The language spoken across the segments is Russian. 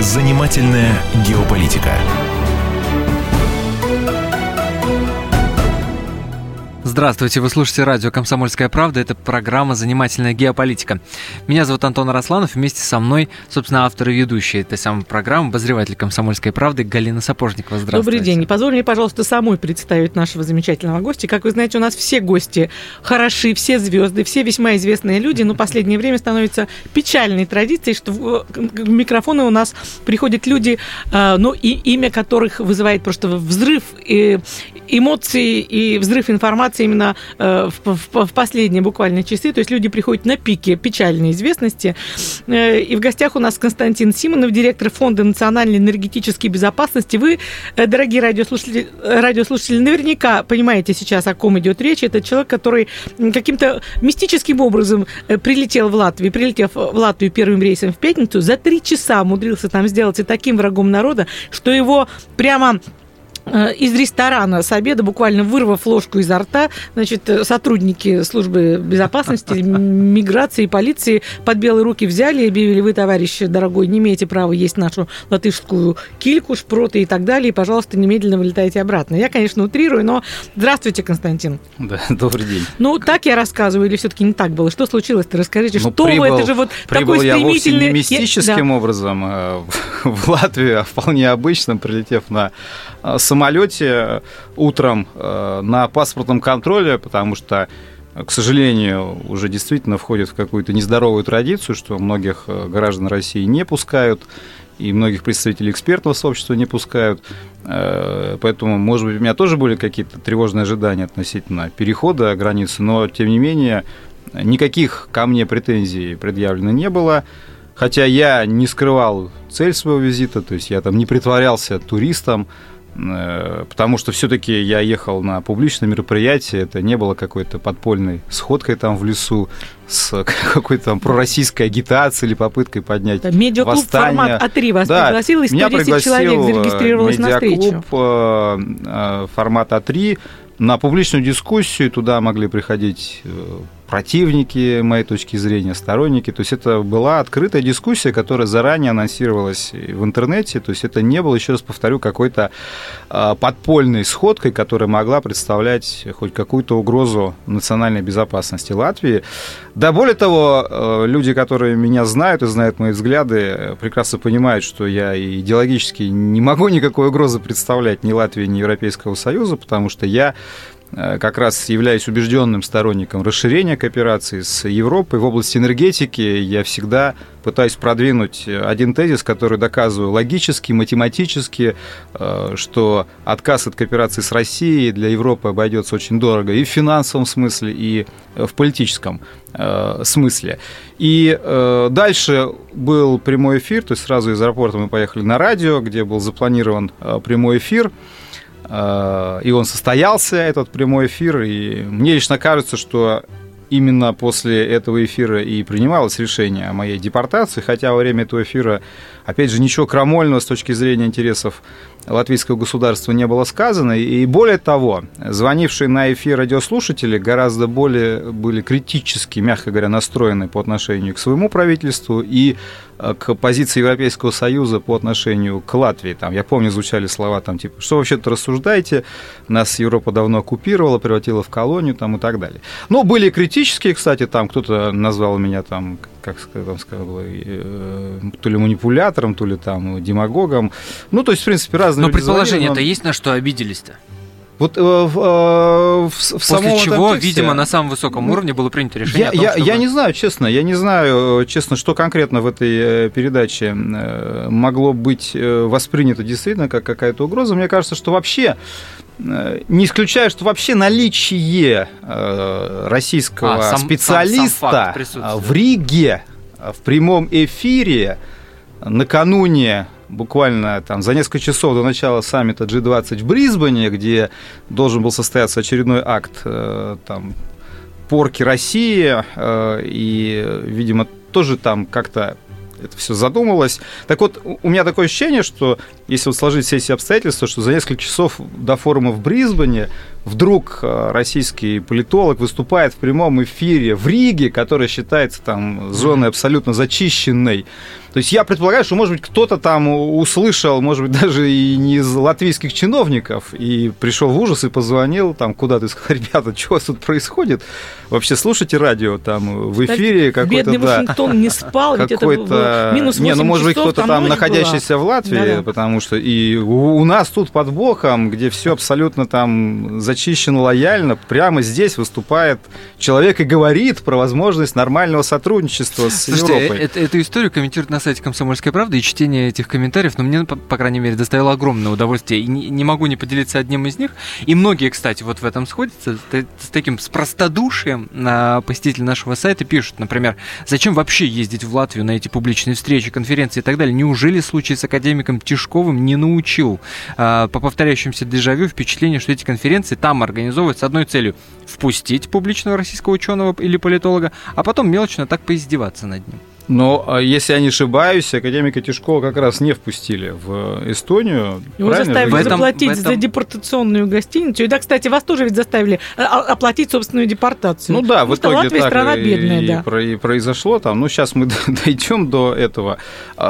Занимательная геополитика. Здравствуйте, вы слушаете радио «Комсомольская правда». Это программа «Занимательная геополитика». Меня зовут Антон Росланов. Вместе со мной, собственно, автор и ведущий этой самой программы, обозреватель «Комсомольской правды» Галина Сапожникова. Здравствуйте. Добрый день. Позволь мне, пожалуйста, самой представить нашего замечательного гостя. Как вы знаете, у нас все гости хороши, все звезды, все весьма известные люди, но в последнее время становится печальной традицией, что к микрофону у нас приходят люди, э, ну, и имя которых вызывает просто взрыв эмоций и взрыв информации именно э, в, в, в последние буквально часы. То есть люди приходят на пике печальной известности. Э, и в гостях у нас Константин Симонов, директор Фонда национальной энергетической безопасности. Вы, э, дорогие радиослушатели, радиослушатели, наверняка понимаете сейчас, о ком идет речь. Это человек, который каким-то мистическим образом прилетел в Латвию, прилетев в Латвию первым рейсом в пятницу, за три часа умудрился там сделать и таким врагом народа, что его прямо из ресторана с обеда, буквально вырвав ложку изо рта, значит, э, сотрудники службы безопасности, миграции и полиции под белые руки взяли и объявили, вы, товарищ дорогой, не имеете права есть нашу латышскую кильку, шпроты и так далее, и, пожалуйста, немедленно вылетайте обратно. Я, конечно, утрирую, но здравствуйте, Константин. Да, добрый день. Ну, так я рассказываю, или все-таки не так было? Что случилось-то? Расскажите, ну, что прибыл, вы, это же вот прибыл такой я стремительный... Я мистическим я... образом э, в Латвию, а вполне обычным, прилетев на самолете утром э, на паспортном контроле, потому что к сожалению, уже действительно входит в какую-то нездоровую традицию, что многих э, граждан России не пускают, и многих представителей экспертного сообщества не пускают. Э, поэтому, может быть, у меня тоже были какие-то тревожные ожидания относительно перехода границы, но, тем не менее, никаких ко мне претензий предъявлено не было. Хотя я не скрывал цель своего визита, то есть я там не притворялся туристом, Э, потому что все-таки я ехал на публичное мероприятие, это не было какой-то подпольной сходкой там в лесу с какой-то там пророссийской агитацией или попыткой поднять да, медиаклуб восстание. формат А3 вас да, пригласил, и 110 человек зарегистрировалось на встречу. Э, э, формат А3 на публичную дискуссию, туда могли приходить противники моей точки зрения, сторонники. То есть это была открытая дискуссия, которая заранее анонсировалась в интернете. То есть это не было, еще раз повторю, какой-то а, подпольной сходкой, которая могла представлять хоть какую-то угрозу национальной безопасности Латвии. Да, более того, э, люди, которые меня знают и знают мои взгляды, прекрасно понимают, что я идеологически не могу никакой угрозы представлять ни Латвии, ни Европейского Союза, потому что я как раз являюсь убежденным сторонником расширения кооперации с Европой в области энергетики. Я всегда пытаюсь продвинуть один тезис, который доказываю логически, математически, э, что отказ от кооперации с Россией для Европы обойдется очень дорого и в финансовом смысле, и в политическом э, смысле. И дальше был прямой эфир, то есть сразу из аэропорта мы поехали на радио, где был запланирован прямой эфир. Э, и он состоялся, этот прямой эфир, и мне лично кажется, что именно после этого эфира и принималось решение о моей депортации, хотя во время этого эфира, опять же, ничего крамольного с точки зрения интересов латвийского государства не было сказано. И более того, звонившие на эфир радиослушатели гораздо более были критически, мягко говоря, настроены по отношению к своему правительству и к позиции Европейского Союза по отношению к Латвии. Там, я помню, звучали слова там типа, что вообще-то рассуждаете, нас Европа давно оккупировала, превратила в колонию там, и так далее. Но были критические, кстати, там кто-то назвал меня там как там сказал, э, то ли манипулятором, то ли там демагогом. Ну, то есть, в принципе, разные Но предположение-то есть, на что обиделись-то? Вот э, в, э, в, в После чего, тексте, видимо, на самом высоком уровне было принято решение я, о том, я, чтобы... я не знаю, честно, я не знаю, честно, что конкретно в этой э, передаче э, могло быть воспринято действительно как какая-то угроза. Мне кажется, что вообще не исключаю, что вообще наличие российского а, сам, специалиста сам, сам в Риге в прямом эфире накануне буквально там за несколько часов до начала саммита G20 в Брисбене, где должен был состояться очередной акт э, там, порки России, э, и, видимо, тоже там как-то это все задумалось. Так вот, у меня такое ощущение, что если вот сложить все эти обстоятельства, что за несколько часов до форума в Брисбене вдруг э, российский политолог выступает в прямом эфире в Риге, которая считается там зоной абсолютно зачищенной, то есть я предполагаю, что, может быть, кто-то там услышал, может быть, даже и не из латвийских чиновников, и пришел в ужас и позвонил там куда-то и сказал, ребята, что тут происходит? Вообще слушайте радио там в эфире какой-то... Бедный да, Вашингтон не спал, ведь это минус Не, ну, может быть, кто-то там, находящийся была. в Латвии, Да-да. потому что и у нас тут под боком, где все абсолютно там зачищено лояльно, прямо здесь выступает человек и говорит про возможность нормального сотрудничества с Слушайте, Европой. Это, эту историю комментирует на сайте «Комсомольской правды», и чтение этих комментариев, но ну, мне, по, по крайней мере, доставило огромное удовольствие. И не, не могу не поделиться одним из них. И многие, кстати, вот в этом сходятся, с таким с простодушием на посетители нашего сайта пишут, например, зачем вообще ездить в Латвию на эти публичные встречи, конференции и так далее? Неужели случай с академиком Тишковым не научил а, по повторяющимся дежавю впечатление, что эти конференции там организовываются с одной целью – впустить публичного российского ученого или политолога, а потом мелочно так поиздеваться над ним? Но, а, если я не ошибаюсь, академика Тишкова как раз не впустили в Эстонию. Его заставили в этом, заплатить в этом... за депортационную гостиницу. И да, кстати, вас тоже ведь заставили а, а, оплатить собственную депортацию. Ну да, в итоге Латвия так страна и, бедная, и, да. и произошло там. Ну, сейчас мы дойдем до этого.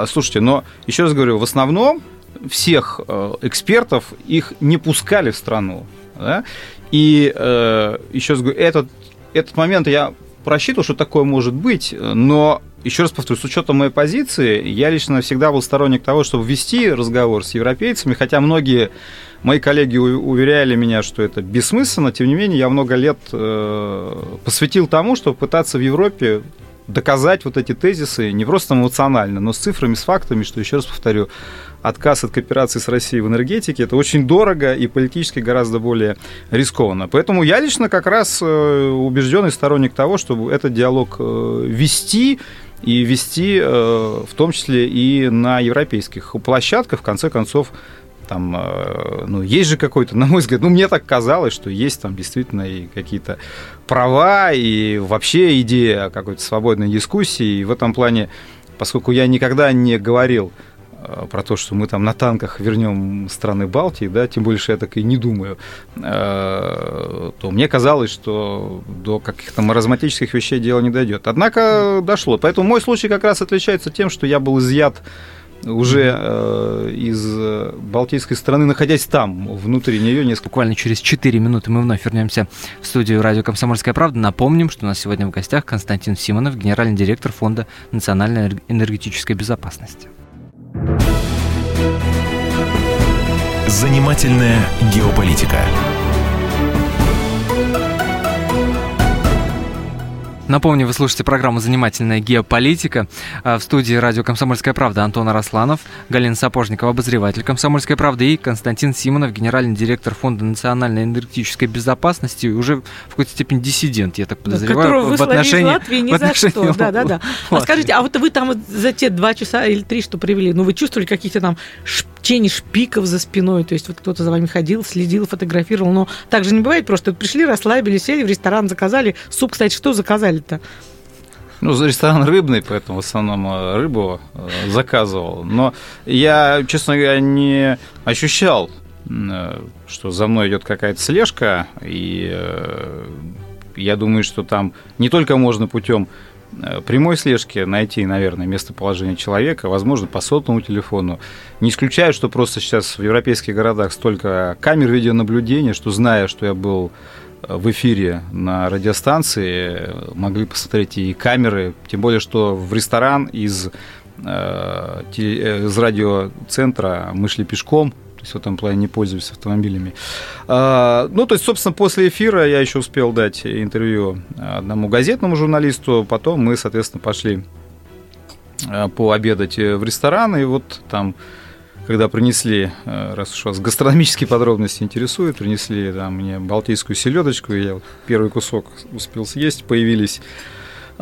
Слушайте, но еще раз говорю, в основном всех э, экспертов их не пускали в страну. Да? И э, еще раз говорю, этот, этот момент я просчитывал, что такое может быть, но еще раз повторю, с учетом моей позиции, я лично всегда был сторонник того, чтобы вести разговор с европейцами, хотя многие мои коллеги уверяли меня, что это бессмысленно, тем не менее, я много лет э, посвятил тому, чтобы пытаться в Европе доказать вот эти тезисы не просто эмоционально, но с цифрами, с фактами, что, еще раз повторю, отказ от кооперации с Россией в энергетике, это очень дорого и политически гораздо более рискованно. Поэтому я лично как раз э, убежденный сторонник того, чтобы этот диалог э, вести, и вести э, в том числе и на европейских площадках, в конце концов, там, э, ну, есть же какой-то, на мой взгляд, ну, мне так казалось, что есть там действительно и какие-то права, и вообще идея какой-то свободной дискуссии, и в этом плане, поскольку я никогда не говорил про то, что мы там на танках вернем страны Балтии, да, тем более, я так и не думаю, э, то мне казалось, что до каких-то маразматических вещей дело не дойдет. Однако дошло. Поэтому мой случай как раз отличается тем, что я был изъят уже э, из Балтийской страны, находясь там, внутри нее несколько... Буквально через 4 минуты мы вновь вернемся в студию радио «Комсомольская правда». Напомним, что у нас сегодня в гостях Константин Симонов, генеральный директор Фонда национальной энергетической безопасности. Занимательная геополитика. Напомню, вы слушаете программу «Занимательная геополитика». А, в студии радио «Комсомольская правда» Антон Арасланов, Галина Сапожникова, обозреватель «Комсомольской правды» и Константин Симонов, генеральный директор Фонда национальной энергетической безопасности, уже в какой-то степени диссидент, я так подозреваю, в отношении... Латвии ни за что. Да, да, да. А скажите, а вот вы там за те два часа или три, что привели, ну вы чувствовали какие-то там тени шпиков за спиной, то есть вот кто-то за вами ходил, следил, фотографировал, но так же не бывает, просто пришли, расслабились, сели в ресторан, заказали. Суп, кстати, что заказали-то? Ну, ресторан рыбный, поэтому в основном э, рыбу э, заказывал. Но я, честно говоря, не ощущал, э, что за мной идет какая-то слежка, и я думаю, что там не только можно путем прямой слежки найти, наверное, местоположение человека, возможно, по сотовому телефону. Не исключаю, что просто сейчас в европейских городах столько камер видеонаблюдения, что зная, что я был э, в эфире на радиостанции, могли посмотреть и камеры, тем более, что в ресторан из, э, из радиоцентра мы шли пешком, то есть в этом плане не пользуюсь автомобилями. А, ну, то есть, собственно, после эфира я еще успел дать интервью одному газетному журналисту, потом мы, соответственно, пошли а, пообедать в ресторан, и вот там когда принесли, а, раз уж вас гастрономические подробности интересуют, принесли там мне балтийскую селедочку, и я вот первый кусок успел съесть, появились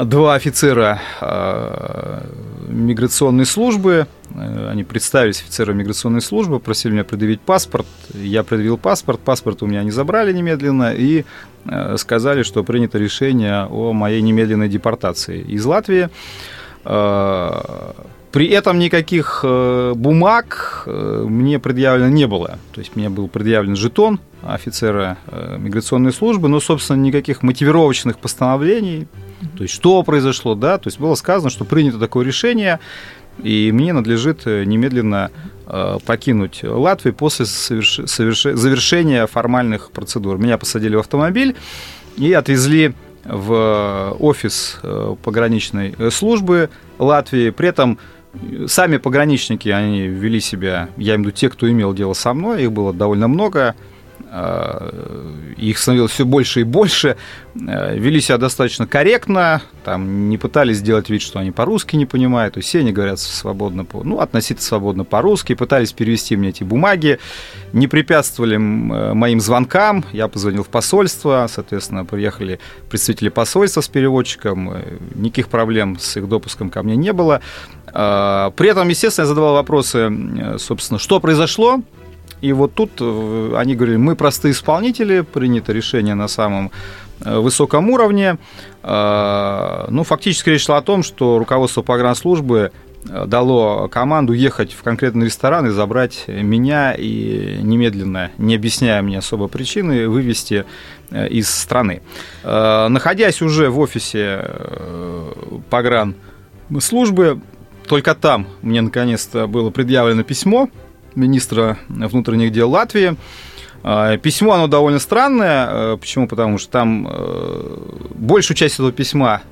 два офицера э, миграционной службы. Э, они представились офицером миграционной службы, просили меня предъявить паспорт. Я предъявил паспорт, паспорт у меня не забрали немедленно и э, сказали, что принято решение о моей немедленной депортации из Латвии. При этом никаких бумаг мне предъявлено не было. То есть мне был предъявлен жетон офицера миграционной службы, но, собственно, никаких мотивировочных постановлений, то есть что произошло, да, то есть было сказано, что принято такое решение, и мне надлежит немедленно Э, покинуть Латвию после соверш... Соверш... завершения формальных процедур. Меня посадили в автомобиль и отвезли в офис э, пограничной службы Латвии. При этом сами пограничники, они вели себя, я имею в виду те, кто имел дело со мной, их было довольно много, Э, их становилось все больше и больше, э, вели себя достаточно корректно, там не пытались сделать вид, что они по-русски не понимают, то есть все они говорят свободно, по, ну, относительно свободно по-русски, пытались перевести мне эти бумаги, не препятствовали э, моим звонкам, я позвонил в посольство, соответственно, приехали представители посольства с переводчиком, никаких проблем с их допуском ко мне не было. При этом, естественно, я задавал вопросы, собственно, что произошло, и вот тут э, они говорили, мы простые исполнители, принято решение на самом э, высоком уровне. Э, ну, фактически речь шла о том, что руководство погранслужбы дало команду ехать в конкретный ресторан и забрать меня и немедленно, не объясняя мне особо причины, вывести из страны. Находясь уже в офисе погран службы, только там мне наконец-то было предъявлено письмо министра внутренних дел Латвии. А, письмо, оно довольно странное. Э, почему? Потому что там э, большую часть этого письма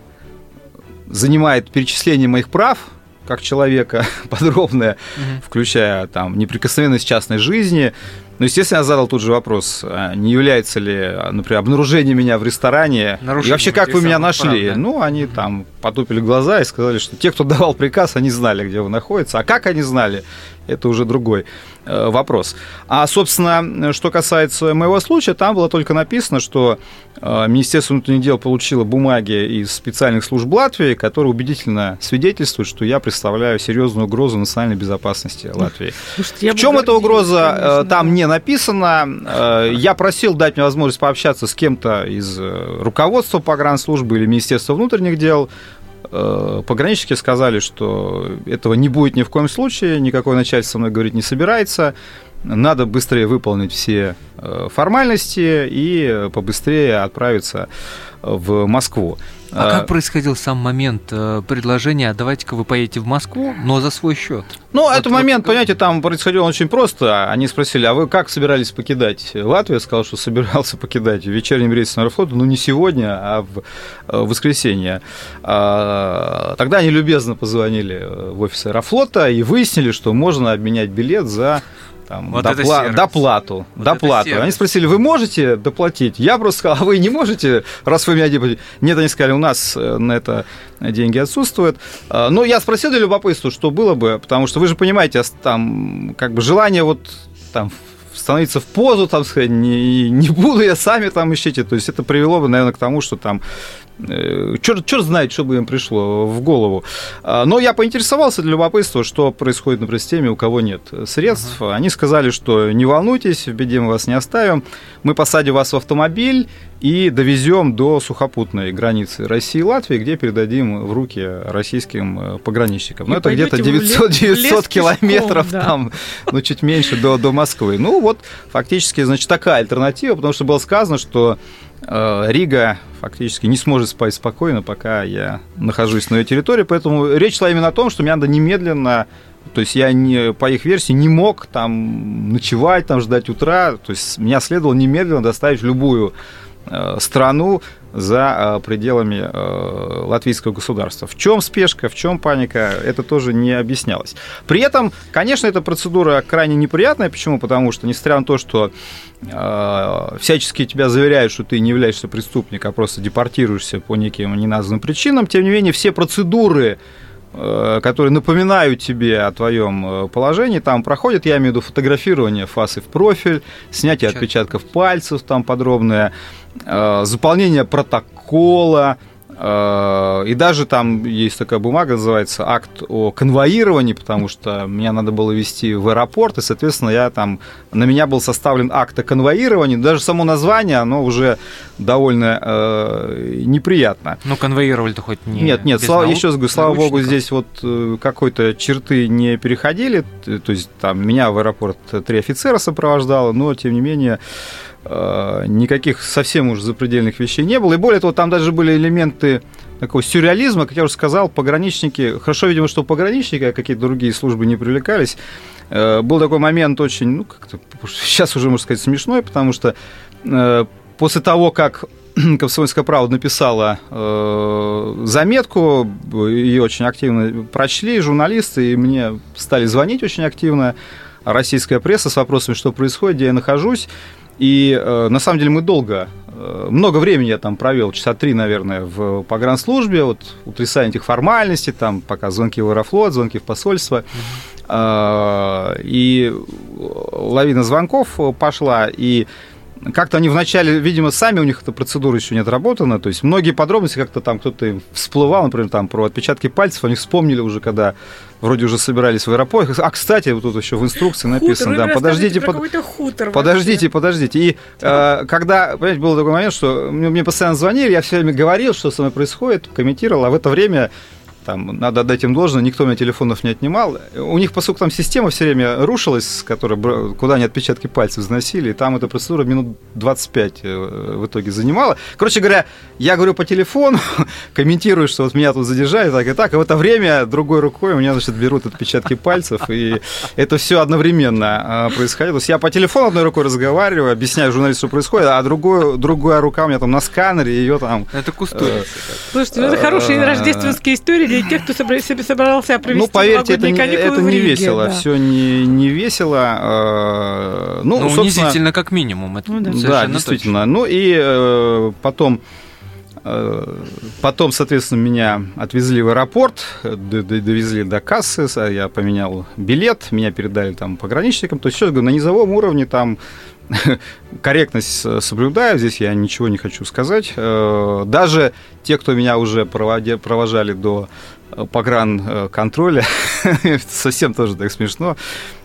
занимает перечисление моих прав, как человека подробное, угу. включая там неприкосновенность частной жизни. Ну, естественно, я задал тут же вопрос, а не является ли, например, обнаружение меня в ресторане, Нарушение и вообще как вы меня нашли? Прав, Ну, они угу. там потупили глаза и сказали, что те, кто давал приказ, они знали, где вы находитесь. А как они знали? Это уже другой э, вопрос. А, собственно, что касается моего случая, там было только написано, что э, Министерство внутренних дел получило бумаги из специальных служб Латвии, которые убедительно свидетельствуют, что я представляю серьезную угрозу национальной безопасности Латвии. Слушайте, В чем эта угроза, э, конечно, там не написано. Я просил дать мне возможность пообщаться с кем-то из руководства погранслужбы или Министерства внутренних дел. Э, пограничники сказали, что этого не будет ни в коем случае, никакой начальство со мной говорить не собирается, надо быстрее выполнить все э, формальности и побыстрее отправиться в Москву. А, как происходил сам момент э, предложения, «А давайте-ка вы поедете в Москву, но за свой счет? Ну, вот, этот вот, момент, понимаете, там происходило очень просто. Они спросили, а вы как собирались покидать Латвию? Я сказал, что собирался покидать вечерним рейсом Аэрофлота, ну не сегодня, а в э, воскресенье. А, тогда они любезно позвонили в офис Аэрофлота и выяснили, что можно обменять билет за там, вот допла- доплату. Вот доплату. Они спросили, вы можете доплатить? Я просто сказал, а вы не можете, раз вы меня доплатите? Нет, они сказали, у нас э, на это деньги отсутствуют. А, но я спросил для любопытства, что было бы, потому что вы же понимаете, там как бы желание вот там становиться в позу, там сказать, не, не буду я сами там ищите. То есть это привело бы, наверное, к тому, что там Э, черт, черт знает, что бы им пришло в голову. А, но я поинтересовался для любопытства, что происходит, например, с теми, у кого нет средств. Uh-huh. Они сказали, что не волнуйтесь, в беде мы вас не оставим. Мы посадим вас в автомобиль и довезем до сухопутной границы России и Латвии, где передадим в руки российским э, пограничникам. Ну, это где-то 900, 900 километров да. там, ну, чуть меньше до, до Москвы. Ну, вот, фактически, значит, такая альтернатива, потому что было сказано, что Э, Рига фактически не сможет спать спокойно, пока я нахожусь на ее территории. Поэтому речь шла именно о том, что мне надо немедленно то есть я не, по их версии не мог там ночевать, там ждать утра. То есть меня следовало немедленно доставить в любую э, страну за э, пределами э, латвийского государства. В чем спешка, в чем паника, это тоже не объяснялось. При этом, конечно, эта процедура крайне неприятная. Почему? Потому что, несмотря на то, что э, всячески тебя заверяют, что ты не являешься преступником, а просто депортируешься по неким неназванным причинам, тем не менее, все процедуры которые напоминают тебе о твоем положении, там проходят, я имею в виду фотографирование фасы в профиль, снятие отпечатков. пальцев там подробное, Э, заполнение протокола, Э, и даже там есть такая бумага, называется акт о конвоировании, потому что меня надо было вести в аэропорт, и, соответственно, я там, на меня был составлен акт о конвоировании. Даже само название, оно уже довольно э, неприятно. Ну, конвоировали-то хоть не Нет, нет, слава, наук- еще раз говорю, слава богу, здесь вот э, какой-то черты не переходили. То есть там меня в аэропорт три офицера сопровождало, но, тем не менее, э, никаких совсем уж запредельных вещей не было. И более того, там даже были элементы такого сюрреализма, как я уже сказал, пограничники, хорошо, видимо, что пограничники, а какие-то другие службы не привлекались. Э, Был такой момент очень, ну, как-то сейчас уже, можно сказать, смешной, потому что э, после того, как Комсомольская правда написала э, заметку, ее очень активно прочли журналисты, и мне стали звонить очень активно российская пресса с вопросами, что происходит, где я нахожусь. И э, на самом деле мы долго, э, много времени я там провел, часа три, наверное, в погранслужбе, вот утрясание этих формальностей, там пока звонки в Аэрофлот, звонки в посольство. Э, И лавина звонков пошла, и как-то они вначале, видимо, сами у них эта процедура еще не отработана. То есть многие подробности как-то там кто-то им всплывал, например, там про отпечатки пальцев, они вспомнили уже, когда вроде уже собирались в аэропорт. А, кстати, вот тут еще в инструкции написано, да, подождите, под- хутор Подождите, подождите. И э, когда, понимаете, был такой момент, что мне, мне постоянно звонили, я все время говорил, что со мной происходит, комментировал, а в это время там, надо отдать им должное, никто у меня телефонов не отнимал. У них, поскольку там система все время рушилась, которая, куда они отпечатки пальцев заносили, и там эта процедура минут 25 э, в итоге занимала. Короче говоря, я говорю по телефону, комментирую, что вот меня тут задержали, так и так, а в это время другой рукой у меня, значит, берут отпечатки пальцев, и это все одновременно э, происходило. То есть я по телефону одной рукой разговариваю, объясняю журналисту, что происходит, а другую, другая рука у меня там на сканере, ее там Это кустурица. Слушайте, ну это хорошие Э, рождественские истории для тех, кто себе собрался провести Ну, поверьте, это не, каникулы это в не Риге, весело. да. Все не, не весело. э, Ну, Ну, собственно, унизительно как минимум. Это Ну да. Да, действительно. Ну и э, потом, э, потом, соответственно, меня отвезли в аэропорт, довезли до кассы, с- я поменял билет, меня передали там пограничникам. То есть, раз говорю, на низовом уровне там корректность соблюдаю, здесь я ничего не хочу сказать. Э, Даже те, кто меня уже провожали до э, погран контроля, совсем тоже так смешно.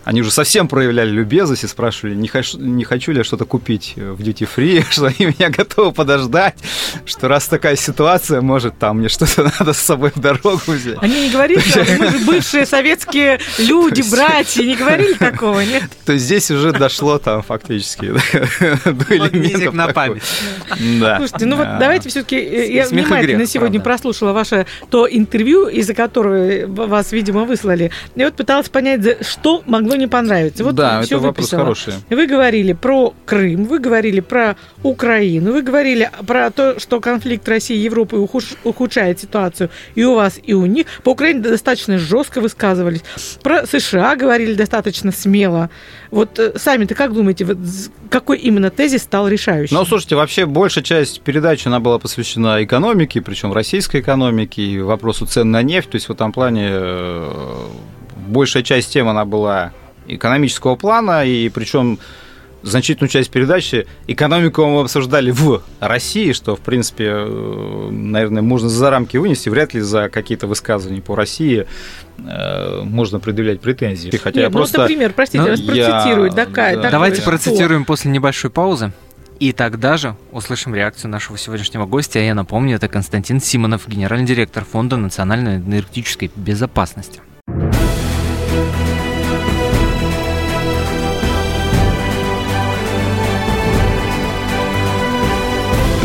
Они уже совсем проявляли любезность и спрашивали, не хочу, не хочу ли я что-то купить э, в duty free, что они меня готовы подождать, что раз такая ситуация, может, там мне что-то надо с собой в дорогу взять. Они не говорили, что мы же бывшие советские люди, братья, не говорили такого, нет? То есть здесь уже дошло там фактически до элементов на память. Да. Слушайте, ну вот давайте все-таки я Смех и внимательно сегодня прослушала ваше то интервью, из-за которого вас, видимо, выслали. Я вот пыталась понять, за что могло не понравиться. Вот да, всё это вопрос выписала. хороший. Вы говорили про Крым, вы говорили про Украину, вы говорили про то, что конфликт России и Европы ухуш- ухудшает ситуацию и у вас, и у них. По Украине достаточно жестко высказывались. Про США говорили достаточно смело. Вот э, сами-то как думаете, вот какой именно тезис стал решающим? Ну, слушайте, вообще большая часть передачи, она была посвящена экономике, причем российской экономике, и вопросу цен на нефть. То есть в этом плане э, большая часть тем, она была экономического плана, и причем значительную часть передачи экономику мы обсуждали в России, что, в принципе, э, наверное, можно за рамки вынести. Вряд ли за какие-то высказывания по России э, можно предъявлять претензии. Хотя Нет, я ну, просто... например, простите, Ну, я вас я- процитирую. Такая, да. Давайте что? процитируем после небольшой паузы. И тогда же услышим реакцию нашего сегодняшнего гостя. А я напомню, это Константин Симонов, генеральный директор Фонда национальной энергетической безопасности.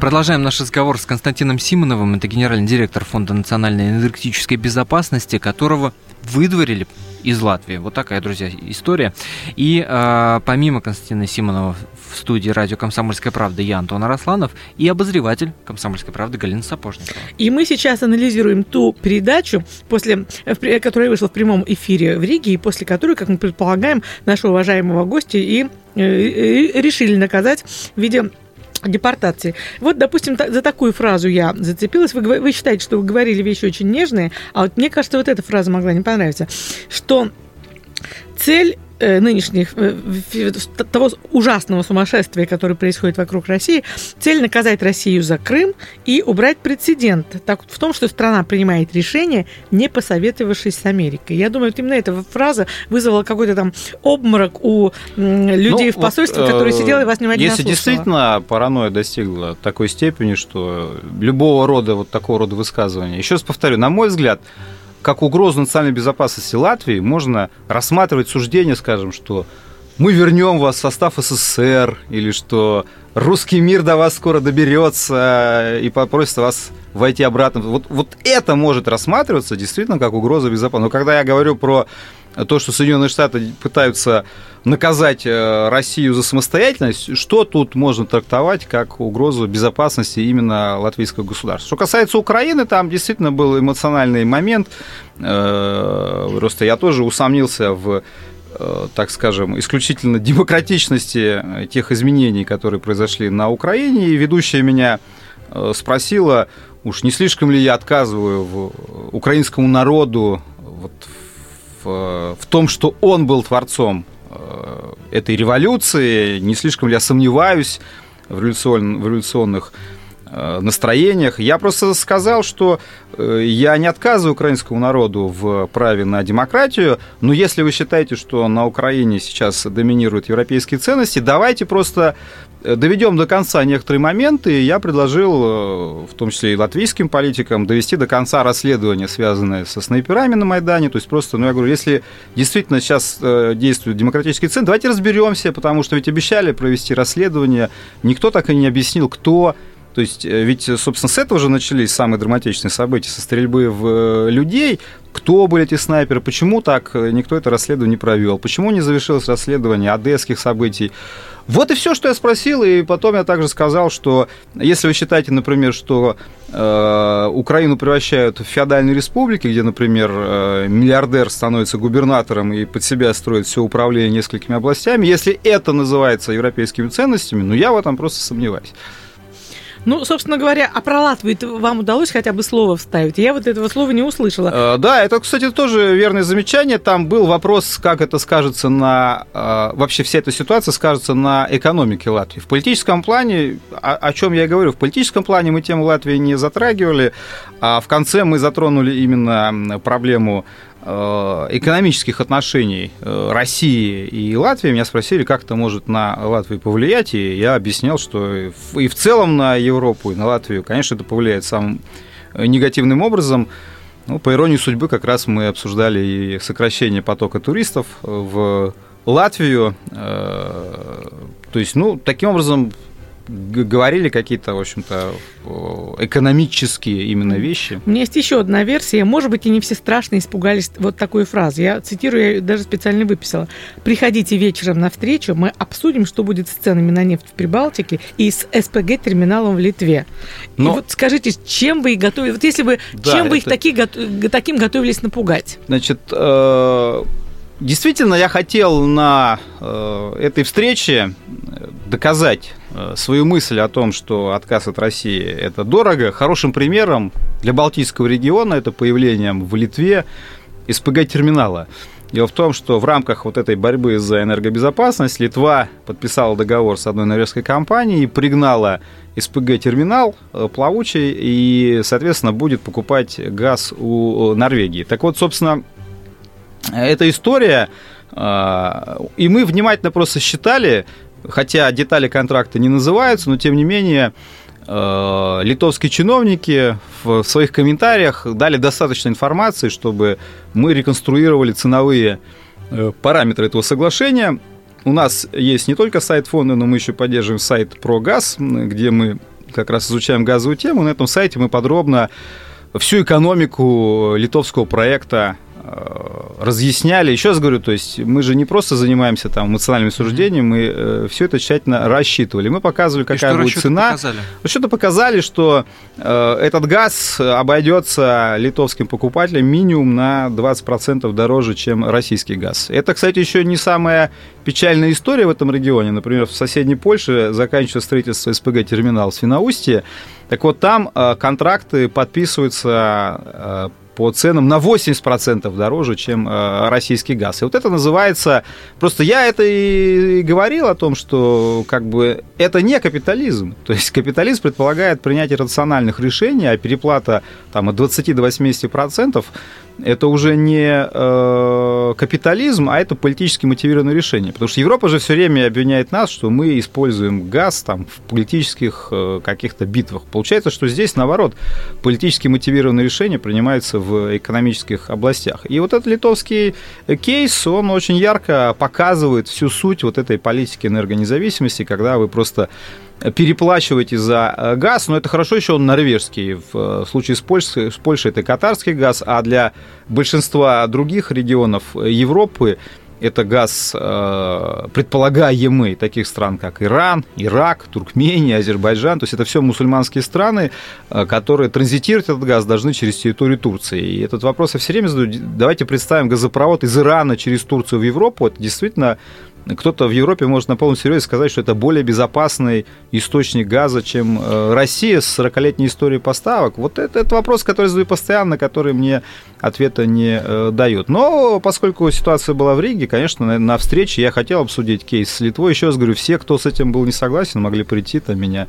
Продолжаем наш разговор с Константином Симоновым. Это генеральный директор Фонда национальной энергетической безопасности, которого выдворили из Латвии. Вот такая, друзья, история. И э, помимо Константина Симонова в студии радио «Комсомольская правда» я, Антон Арасланов, и обозреватель «Комсомольской правды» Галина Сапожникова. И мы сейчас анализируем ту передачу, после, которая вышла в прямом эфире в Риге, и после которой, как мы предполагаем, нашего уважаемого гостя и э, э, решили наказать в виде депортации. Вот, допустим, та- за такую фразу я зацепилась. Вы, вы считаете, что вы говорили вещи очень нежные, а вот мне кажется, вот эта фраза могла не понравиться, что цель нынешних, э, того ужасного сумасшествия, которое происходит вокруг России, цель наказать Россию за Крым и убрать прецедент так, в том, что страна принимает решение, не посоветовавшись с Америкой. Я думаю, вот именно эта фраза вызвала какой-то там обморок у людей ну, в посольстве, вот, которые сидели и вас внимательно Если слушала. действительно паранойя достигла такой степени, что любого рода вот такого рода высказывания, еще раз повторю, на мой взгляд, как угрозу национальной безопасности Латвии можно рассматривать суждение, скажем, что мы вернем вас в состав СССР, или что русский мир до вас скоро доберется и попросит вас войти обратно. Вот, вот это может рассматриваться действительно как угроза безопасности. Но когда я говорю про то, что Соединенные Штаты пытаются наказать э, Россию за самостоятельность, что тут можно трактовать как угрозу безопасности именно латвийского государства. Что касается Украины, там действительно был эмоциональный момент. Э, просто я тоже усомнился в э, так скажем, исключительно демократичности тех изменений, которые произошли на Украине. И ведущая меня спросила, уж не слишком ли я отказываю в украинскому народу вот в, в том, что он был творцом э, этой революции, не слишком ли я сомневаюсь в, революцион, в революционных э, настроениях. Я просто сказал, что э, я не отказываю украинскому народу в праве на демократию, но если вы считаете, что на Украине сейчас доминируют европейские ценности, давайте просто Э, доведем до конца некоторые моменты. Я предложил, э, в том числе и латвийским политикам, довести до конца расследование, связанное со снайперами на Майдане. То есть просто, ну я говорю, если действительно сейчас э, действует демократический центр, давайте разберемся, потому что ведь обещали провести расследование. Никто так и не объяснил, кто то есть, ведь, собственно, с этого же начались самые драматичные события, со стрельбы в людей. Кто были эти снайперы, почему так никто это расследование не провел, почему не завершилось расследование одесских событий. Вот и все, что я спросил, и потом я также сказал, что если вы считаете, например, что э, Украину превращают в феодальные республики, где, например, э, миллиардер становится губернатором и под себя строит все управление несколькими областями, если это называется европейскими ценностями, ну я в этом просто сомневаюсь. Ну, собственно говоря, а про Латвию вам удалось хотя бы слово вставить? Я вот этого слова не услышала. Э, да, это, кстати, тоже верное замечание. Там был вопрос, как это скажется на... Э, вообще вся эта ситуация скажется на экономике Латвии. В политическом плане, о, о чем я и говорю, в политическом плане мы тему Латвии не затрагивали, а в конце мы затронули именно проблему экономических отношений э, России и Латвии, меня спросили, как это может на Латвию повлиять, и я объяснял, что и в целом на Европу, и на Латвию, конечно, это повлияет самым негативным образом. Ну, по иронии судьбы, как раз мы обсуждали и сокращение потока туристов в Латвию. Э, то есть, ну, таким образом, говорили какие-то, в общем-то, экономические именно вещи. У меня есть еще одна версия. Может быть, и не все страшно испугались вот такой фразы. Я цитирую, я даже специально выписала. «Приходите вечером на встречу, мы обсудим, что будет с ценами на нефть в Прибалтике и с СПГ-терминалом в Литве». Но... И вот скажите, чем вы их готовили? Вот если бы, да, чем это... вы их таки, таким готовились напугать? Значит, э, Действительно, я хотел на э, этой встрече доказать э, свою мысль о том, что отказ от России – это дорого. Хорошим примером для Балтийского региона это появлением в Литве СПГ-терминала. Дело в том, что в рамках вот этой борьбы за энергобезопасность Литва подписала договор с одной норвежской компанией, пригнала СПГ-терминал э, плавучий и, соответственно, будет покупать газ у Норвегии. Так вот, собственно, эта история, а, и мы внимательно просто считали, хотя детали контракта не называются, но тем не менее а, литовские чиновники в своих комментариях дали достаточно информации, чтобы мы реконструировали ценовые э, параметры этого соглашения. У нас есть не только сайт фонда, но мы еще поддерживаем сайт про газ, где мы как раз изучаем газовую тему. На этом сайте мы подробно всю экономику литовского проекта разъясняли. Еще раз говорю, то есть мы же не просто занимаемся там эмоциональными суждениями, мы э, все это тщательно рассчитывали. Мы показывали, какая будет цена. Показали? Расчеты показали, что э, этот газ обойдется литовским покупателям минимум на 20% дороже, чем российский газ. Это, кстати, еще не самая печальная история в этом регионе. Например, в соседней Польше заканчивается строительство СПГ-терминала в Свиноустье. Так вот, там э, контракты подписываются э, по ценам на 80% дороже, чем российский газ. И вот это называется... Просто я это и говорил о том, что как бы это не капитализм. То есть капитализм предполагает принятие рациональных решений, а переплата там, от 20 до 80% это уже не э, капитализм, а это политически мотивированное решение. Потому что Европа же все время обвиняет нас, что мы используем газ там, в политических э, каких-то битвах. Получается, что здесь, наоборот, политически мотивированное решение принимается в экономических областях. И вот этот литовский кейс, он очень ярко показывает всю суть вот этой политики энергонезависимости, когда вы просто переплачиваете за э, газ, но это хорошо еще он норвежский. В э, случае с Польшей, с Польшей это катарский газ, а для большинства других регионов Европы это газ э, предполагаемый таких стран, как Иран, Ирак, Туркмения, Азербайджан. То есть это все мусульманские страны, которые транзитируют этот газ, должны через территорию Турции. И этот вопрос я все время задаю. Давайте представим газопровод из Ирана через Турцию в Европу. Это действительно кто-то в Европе может на полном серьезе сказать, что это более безопасный источник газа, чем э, Россия с 40-летней историей поставок. Вот это, это вопрос, который задаю постоянно, который мне ответа не э, дают. Но поскольку ситуация была в Риге, конечно, на, на встрече я хотел обсудить кейс с Литвой. Еще раз говорю, все, кто с этим был не согласен, могли прийти, там меня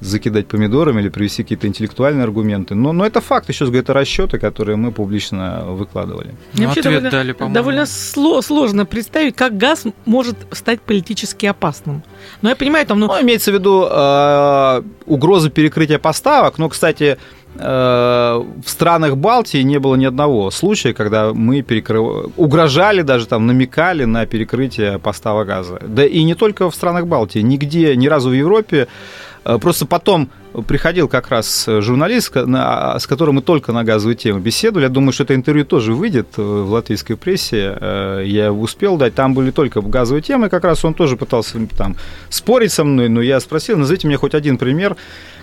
закидать помидорами или привести какие-то интеллектуальные аргументы. Но, но это факт, еще раз говорю, это расчеты, которые мы публично выкладывали. Ну, вообще довольно, дали, довольно сло, сложно представить, как газ может стать политически опасным. Но я понимаю, там... Ну... Ну, имеется в виду э, угроза перекрытия поставок. Но, кстати, э, в странах Балтии не было ни одного случая, когда мы перекрыв... угрожали, даже там намекали на перекрытие поставок газа. Да и не только в странах Балтии, нигде, ни разу в Европе просто потом приходил как раз журналист, с которым мы только на газовые темы беседовали. Я думаю, что это интервью тоже выйдет э, в латвийской прессе. Э, я успел дать. Там были только газовые темы. Как раз он тоже пытался там спорить со мной. Но я спросил, назовите мне хоть один пример,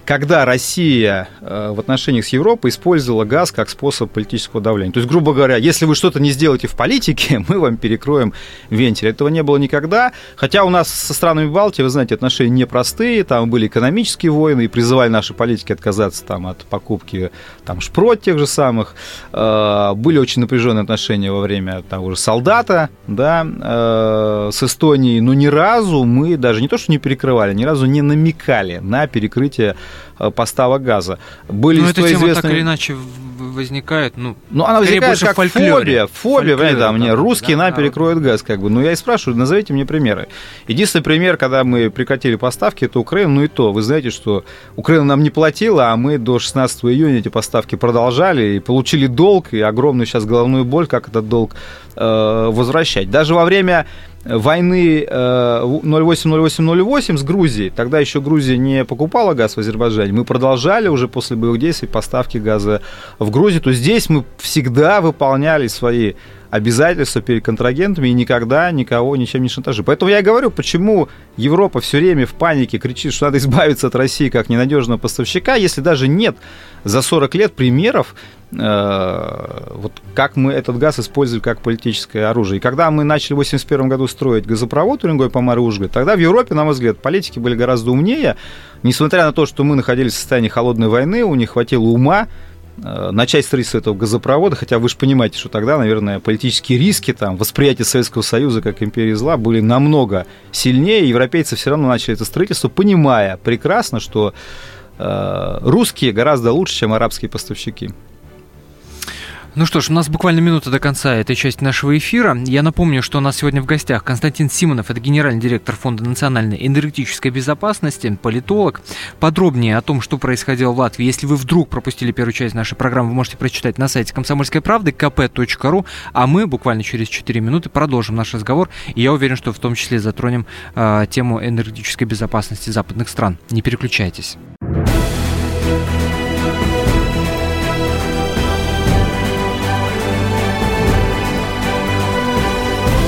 когда Россия э, в отношениях с Европой использовала газ как способ политического давления. То есть, грубо говоря, если вы что-то не сделаете в политике, мы вам перекроем вентиль. Этого не было никогда. Хотя у нас со странами Балтии, вы знаете, отношения непростые. Там были экономические войны, и призывали наши политики отказаться там, от покупки там, шпрот тех же самых. Э, были очень напряженные отношения во время того же солдата да, э, с Эстонией. Но ни разу мы даже не то, что не перекрывали, ни разу не намекали на перекрытие поставок газа. Были Но эта тема известные... так или иначе возникает, ну, ну она возникает как фобия, фобия, понимаете, да, мне русские да, нам да, перекроют газ, как бы. Ну, я и спрашиваю, назовите мне примеры. Единственный пример, когда мы прекратили поставки, это Украина, ну и то, вы знаете, что Украина нам не платила, а мы до 16 июня эти поставки продолжали и получили долг, и огромную сейчас головную боль, как этот долг э, возвращать. Даже во время войны 08-08-08 э, с Грузией, тогда еще Грузия не покупала газ в Азербайджане, мы продолжали уже после боевых действий поставки газа в Грузию, то здесь мы всегда выполняли свои обязательства перед контрагентами и никогда никого ничем не шантажи. Поэтому я говорю, почему Европа все время в панике кричит, что надо избавиться от России как ненадежного поставщика, если даже нет за 40 лет примеров, э, вот как мы этот газ использовали как политическое оружие. И когда мы начали в 1981 году строить газопровод Уренгой по Ужгород, тогда в Европе, на мой взгляд, политики были гораздо умнее, несмотря на то, что мы находились в состоянии холодной войны, у них хватило ума начать строительство этого газопровода, хотя вы же понимаете, что тогда, наверное, политические риски, там, восприятие Советского Союза как империи зла были намного сильнее, европейцы все равно начали это строительство, понимая прекрасно, что э, русские гораздо лучше, чем арабские поставщики. Ну что ж, у нас буквально минута до конца этой части нашего эфира. Я напомню, что у нас сегодня в гостях Константин Симонов, это генеральный директор Фонда национальной энергетической безопасности, политолог. Подробнее о том, что происходило в Латвии, если вы вдруг пропустили первую часть нашей программы, вы можете прочитать на сайте комсомольской правды kp.ru, а мы буквально через 4 минуты продолжим наш разговор, и я уверен, что в том числе затронем э, тему энергетической безопасности западных стран. Не переключайтесь.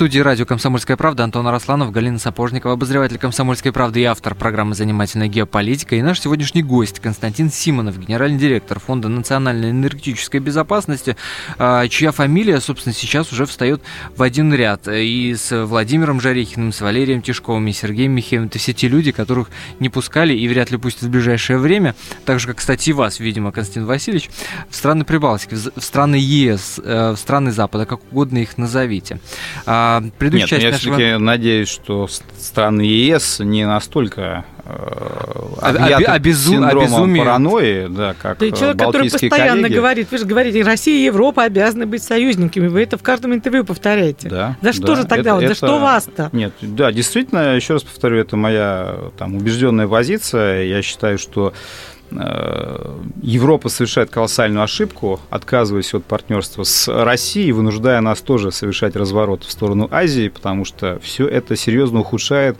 студии радио «Комсомольская правда» Антон Арасланов, Галина Сапожникова, обозреватель «Комсомольской правды» и автор программы «Занимательная геополитика». И наш сегодняшний гость Константин Симонов, генеральный директор Фонда национальной энергетической безопасности, а, чья фамилия, собственно, сейчас уже встает в один ряд. И с Владимиром Жарехиным, с Валерием Тишковым и Сергеем Михеевым. Это все те люди, которых не пускали и вряд ли пустят в ближайшее время. Так же, как, кстати, и вас, видимо, Константин Васильевич, в страны Прибалтики, в страны ЕС, э, в страны Запада, как угодно их назовите. А, Нет, ну, я нашего... все-таки надеюсь, что страны ЕС не настолько э, объяты Обезу... синдромом паранойи, да, как Ты человек, который постоянно коллеги. говорит, вы же говорите, Россия и Европа обязаны быть союзниками, вы это в каждом интервью повторяете. Да, да что да, же тогда, это, да это... что вас-то? Нет, да, действительно, еще раз повторю, это моя там убежденная позиция, я считаю, что Э, Европа совершает колоссальную ошибку, отказываясь от партнерства с Россией, вынуждая нас тоже совершать разворот в сторону Азии, потому что все это серьезно ухудшает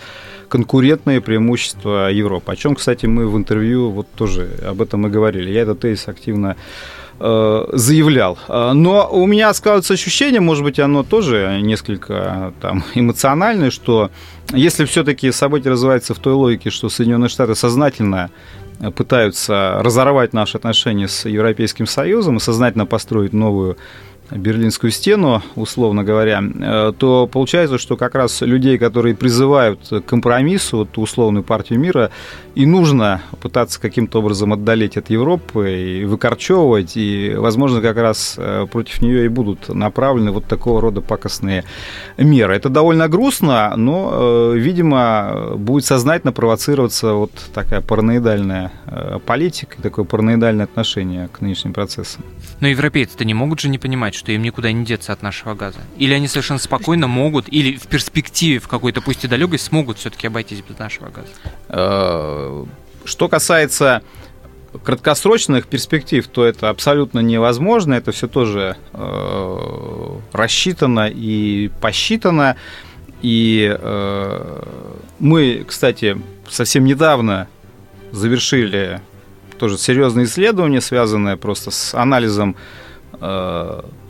конкурентные преимущества Европы. О чем, кстати, мы в интервью вот тоже об этом и говорили. Я этот тезис активно э, заявлял. Э, но у меня складывается ощущение, может быть, оно тоже несколько там, эмоциональное, что если все-таки события развиваются в той логике, что Соединенные Штаты сознательно пытаются разорвать наши отношения с Европейским Союзом и сознательно построить новую Берлинскую стену, условно говоря, э, то получается, что как раз людей, которые призывают к компромиссу, вот условную партию мира, и нужно пытаться каким-то образом отдалить от Европы и выкорчевывать, и, возможно, как раз э, против нее и будут направлены вот такого рода пакостные меры. Это довольно грустно, но, э, видимо, будет сознательно провоцироваться вот такая параноидальная политика, такое параноидальное отношение к нынешним процессам. Но европейцы-то не могут же не понимать, что им никуда не деться от нашего газа? Или они совершенно спокойно могут, или в перспективе, в какой-то пусть и далекой, смогут все-таки обойтись без нашего газа? Э, что касается краткосрочных перспектив, то это абсолютно невозможно. Это все тоже э, рассчитано и посчитано. И э, мы, кстати, совсем недавно завершили тоже серьезное исследование, связанное просто с анализом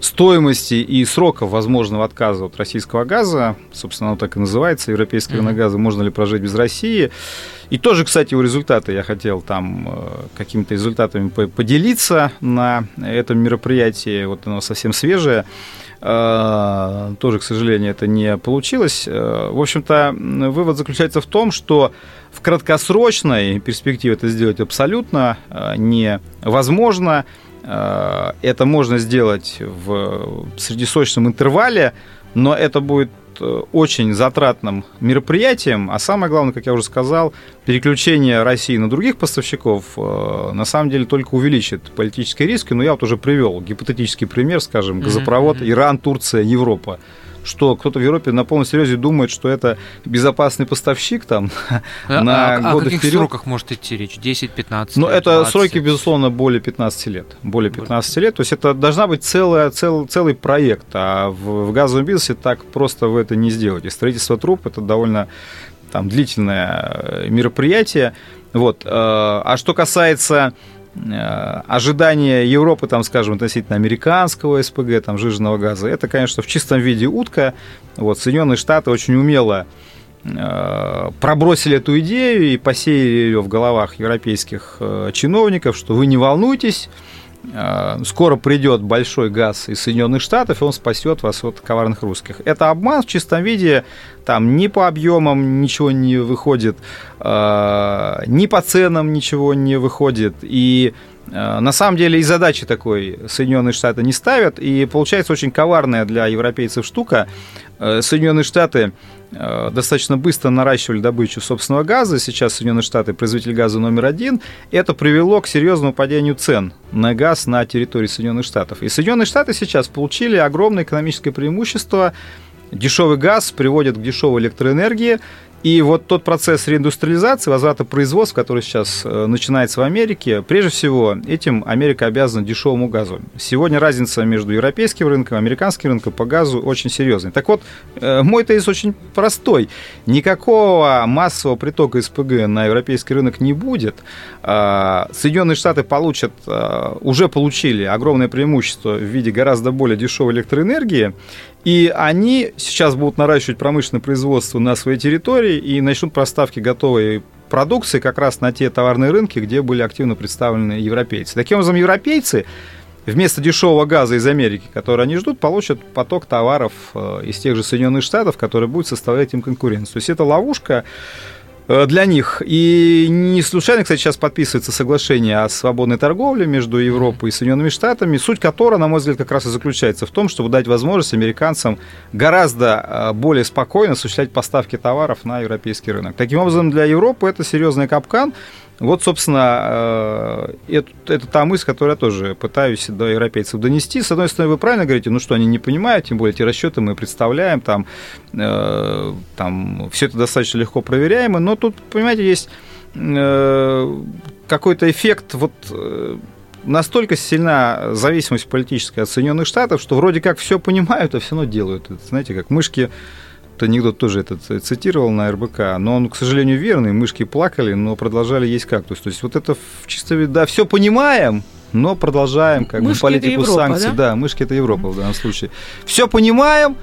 стоимости и сроков возможного отказа от российского газа, собственно, оно так и называется, европейский рынок газа, можно ли прожить без России. И тоже, кстати, у результата я хотел там э, какими-то результатами поделиться на этом мероприятии, вот оно совсем свежее. Э, тоже, к сожалению, это не получилось. Э, в общем-то, вывод заключается в том, что в краткосрочной перспективе это сделать абсолютно невозможно. Э, это можно сделать в среднесрочном интервале, но это будет э, очень затратным мероприятием, а самое главное, как я уже сказал, переключение России на других поставщиков э, на самом деле только увеличит политические риски. Но я вот уже привел гипотетический пример, скажем, газопровод Иран, Турция, Европа что кто-то в Европе на полном серьезе думает, что это безопасный поставщик там а, на а, годы о каких вперед. сроках может идти речь? 10, 15? Ну, это 20? сроки, безусловно, более 15 лет. Более 15 лет. То есть это должна быть целая, цел, целый проект. А в, в газовом бизнесе так просто вы это не сделаете. Строительство труб – это довольно там, длительное э, мероприятие. Вот. Э, а что касается ожидания Европы, там, скажем, относительно американского СПГ, там, жиженного газа, это, конечно, в чистом виде утка. Вот, Соединенные Штаты очень умело э, пробросили эту идею и посеяли ее в головах европейских э, чиновников, что вы не волнуйтесь, Э, скоро придет большой газ из Соединенных Штатов, и он спасет вас от коварных русских. Это обман в чистом виде, там ни по объемам ничего не выходит, э, ни по ценам ничего не выходит, и э, на самом деле и задачи такой Соединенные Штаты не ставят, и получается очень коварная для европейцев штука. Соединенные Штаты Э, достаточно быстро наращивали добычу собственного газа. Сейчас Соединенные Штаты производитель газа номер один. Это привело к серьезному падению цен на газ на территории Соединенных Штатов. И Соединенные Штаты сейчас получили огромное экономическое преимущество. Дешевый газ приводит к дешевой электроэнергии, И вот тот процесс реиндустриализации, возврата производств, который сейчас э, начинается в Америке, прежде всего, этим Америка обязана дешевому газу. Сегодня разница между европейским рынком и американским рынком по газу очень серьезная. Так вот, э, мой тезис очень простой. Никакого массового притока СПГ на европейский рынок не будет. А, Соединенные Штаты получат, а, уже получили огромное преимущество в виде гораздо более дешевой электроэнергии, и они сейчас будут наращивать промышленное производство на своей территории и начнут поставки готовой продукции как раз на те товарные рынки, где были активно представлены европейцы. Таким образом, европейцы вместо дешевого газа из Америки, который они ждут, получат поток товаров э, из тех же Соединенных Штатов, который будет составлять им конкуренцию. То есть это ловушка, для них. И не случайно, кстати, сейчас подписывается соглашение о свободной торговле между Европой и Соединенными Штатами, суть которого, на мой взгляд, как раз и заключается в том, чтобы дать возможность американцам гораздо э, более спокойно осуществлять поставки товаров на европейский рынок. Таким образом, для Европы это серьезный капкан, вот, собственно, э, это, это та мысль, которую я тоже пытаюсь до европейцев донести. С одной стороны, вы правильно говорите, ну что, они не понимают, тем более эти расчеты мы представляем, там, э, там все это достаточно легко проверяемо, но тут, понимаете, есть э, какой-то эффект вот э, настолько сильна зависимость политическая от Соединенных Штатов, что вроде как все понимают, а все равно делают. Это, знаете, как мышки анекдот тоже этот цитировал на РБК, но он, к сожалению, верный. Мышки плакали, но продолжали есть кактус. То есть вот это в чисто да, все понимаем, но продолжаем как мышки бы политику Европа, санкций. Да? да, мышки это Европа в данном случае. Все понимаем,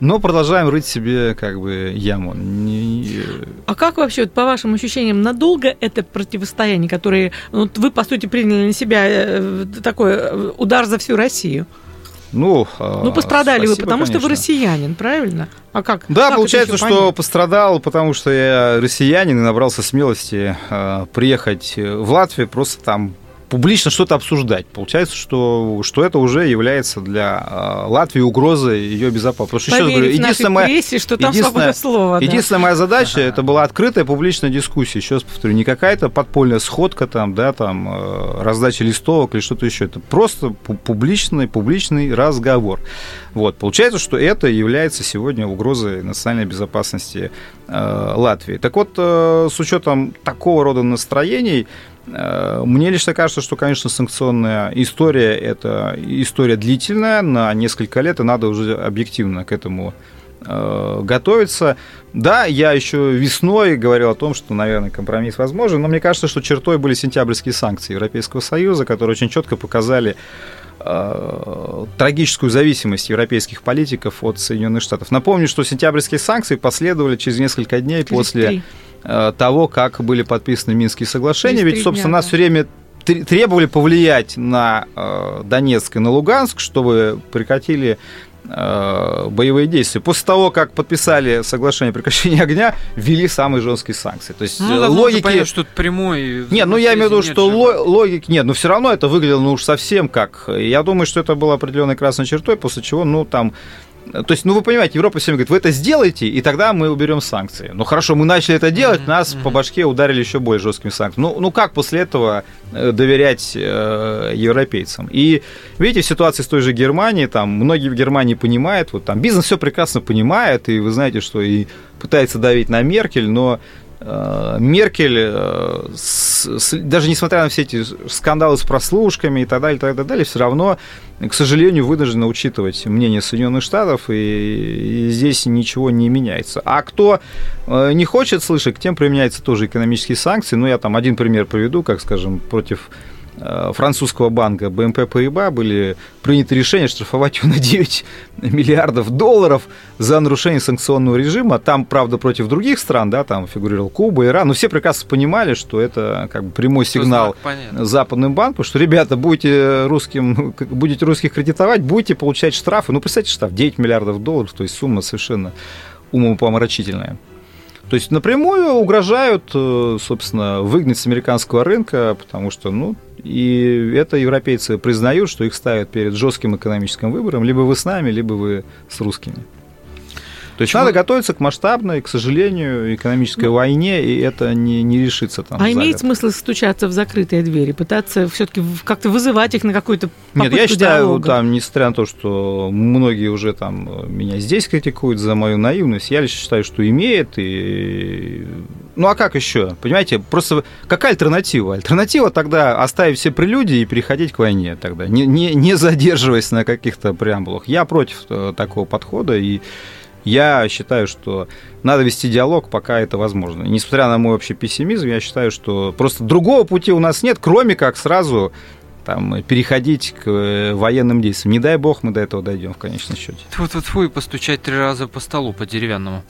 но продолжаем рыть себе как бы яму. Не... А как вообще, вот, по вашим ощущениям, надолго это противостояние, которое ну, вот вы, по сути, приняли на себя э, такой э, удар за всю Россию? Ну, ну пострадали спасибо, вы, потому конечно. что вы россиянин, правильно? А как? Да, как получается, что понять? пострадал, потому что я россиянин и набрался смелости э, приехать в Латвию, просто там публично что-то обсуждать. Получается, что, что это уже является для э, Латвии угрозой ее безопасности. Потому что, Поверить еще раз говорю, единственная моя, прессе, что там единственная, слова. да. единственная моя задача это была открытая публичная дискуссия. Еще раз повторю, не какая-то подпольная сходка там, да, там э, раздача листовок или что-то еще. Это просто пу- публичный, публичный разговор. Вот. Получается, что это является сегодня угрозой национальной безопасности э, Латвии. Так вот, э, с учетом такого рода настроений, Э, мне лично кажется, что, конечно, санкционная история – это история длительная, на несколько лет, и надо уже объективно к этому э, готовиться. Да, я еще весной говорил о том, что, наверное, компромисс возможен, но мне кажется, что чертой были сентябрьские санкции Европейского Союза, которые очень четко показали э, трагическую зависимость европейских политиков от Соединенных Штатов. Напомню, что сентябрьские санкции последовали через несколько дней через после... 3 того, как были подписаны Минские соглашения. Ведь, собственно, дня, нас все время тр- требовали повлиять на э, Донецк и на Луганск, чтобы прекратили э, боевые действия. После того, как подписали соглашение о прекращении огня, ввели самые жесткие санкции. То есть Ну, э, возможно, логики... понятно, что тут прямой... Нет, ну я имею в виду, что ло- логики нет, но все равно это выглядело ну уж совсем как. Я думаю, что это было определенной красной чертой, после чего, ну там. То есть, ну вы понимаете, Европа всем говорит, вы это сделаете, и тогда мы уберем санкции. Ну хорошо, мы начали это делать, Мгм, нас мгм. по башке ударили еще более жесткими санкциями. Ну, ну как после этого э, доверять э, европейцам? И видите, в ситуации с той же Германией, там многие в Германии понимают, вот там бизнес все прекрасно понимает, и вы знаете, что и пытается давить на Меркель, но Меркель, э, с- с- даже несмотря на все эти скандалы с прослушками и так далее, далее, так далее, все равно, к сожалению, вынуждена учитывать мнение Соединенных Штатов, и, и здесь ничего не меняется. А кто э, не хочет слышать, к тем применяются тоже экономические санкции. Ну, я там один пример приведу, как, скажем, против э, французского банка BNP Paribas были приняты решения штрафовать его на 9 миллиардов долларов за нарушение санкционного режима. Там, правда, против других стран, да, там фигурировал Куба, Иран, но все прекрасно понимали, что это как бы прямой Что сигнал знак, западным банкам, что, ребята, будете русским, будете русских кредитовать, будете получать штрафы. Ну, представьте, штраф 9 миллиардов долларов, то есть сумма совершенно умопомрачительная. То есть напрямую угрожают, э, собственно, выгнать с американского рынка, потому что, ну, и это европейцы признают, что их ставят перед жестким экономическим выбором, либо вы с нами, либо вы с русскими. То есть надо готовиться к масштабной, к сожалению, экономической ну... войне, и это не, не решится там. А имеет смысл стучаться в закрытые двери, пытаться все-таки как-то вызывать их на какую-то Нет, я считаю, диалога. там, несмотря на то, что многие уже там меня здесь критикуют за мою наивность, я лишь считаю, что имеет, и ну а как еще? Понимаете, просто какая альтернатива? Альтернатива тогда оставить все прелюдии и переходить к войне тогда, не, не, не задерживаясь на каких-то преамбулах. Я против э, такого подхода, и я считаю, что надо вести диалог, пока это возможно. несмотря на мой общий пессимизм, я считаю, что просто другого пути у нас нет, кроме как сразу там, переходить к э, военным действиям. Не дай бог мы до этого дойдем в конечном счете. Вот вот фу и постучать три раза по столу по деревянному.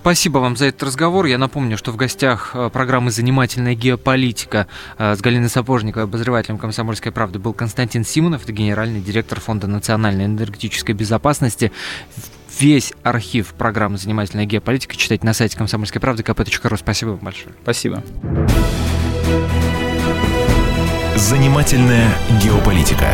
Спасибо вам за этот разговор. Я напомню, что в гостях э, программы «Занимательная геополитика» э, с Галиной Сапожниковой, обозревателем «Комсомольской правды» был Константин Симонов, это генеральный директор Фонда национальной энергетической безопасности. Весь архив программы «Занимательная геополитика» читайте на сайте комсомольской правды kp.ru. Спасибо вам большое. Спасибо. Занимательная геополитика.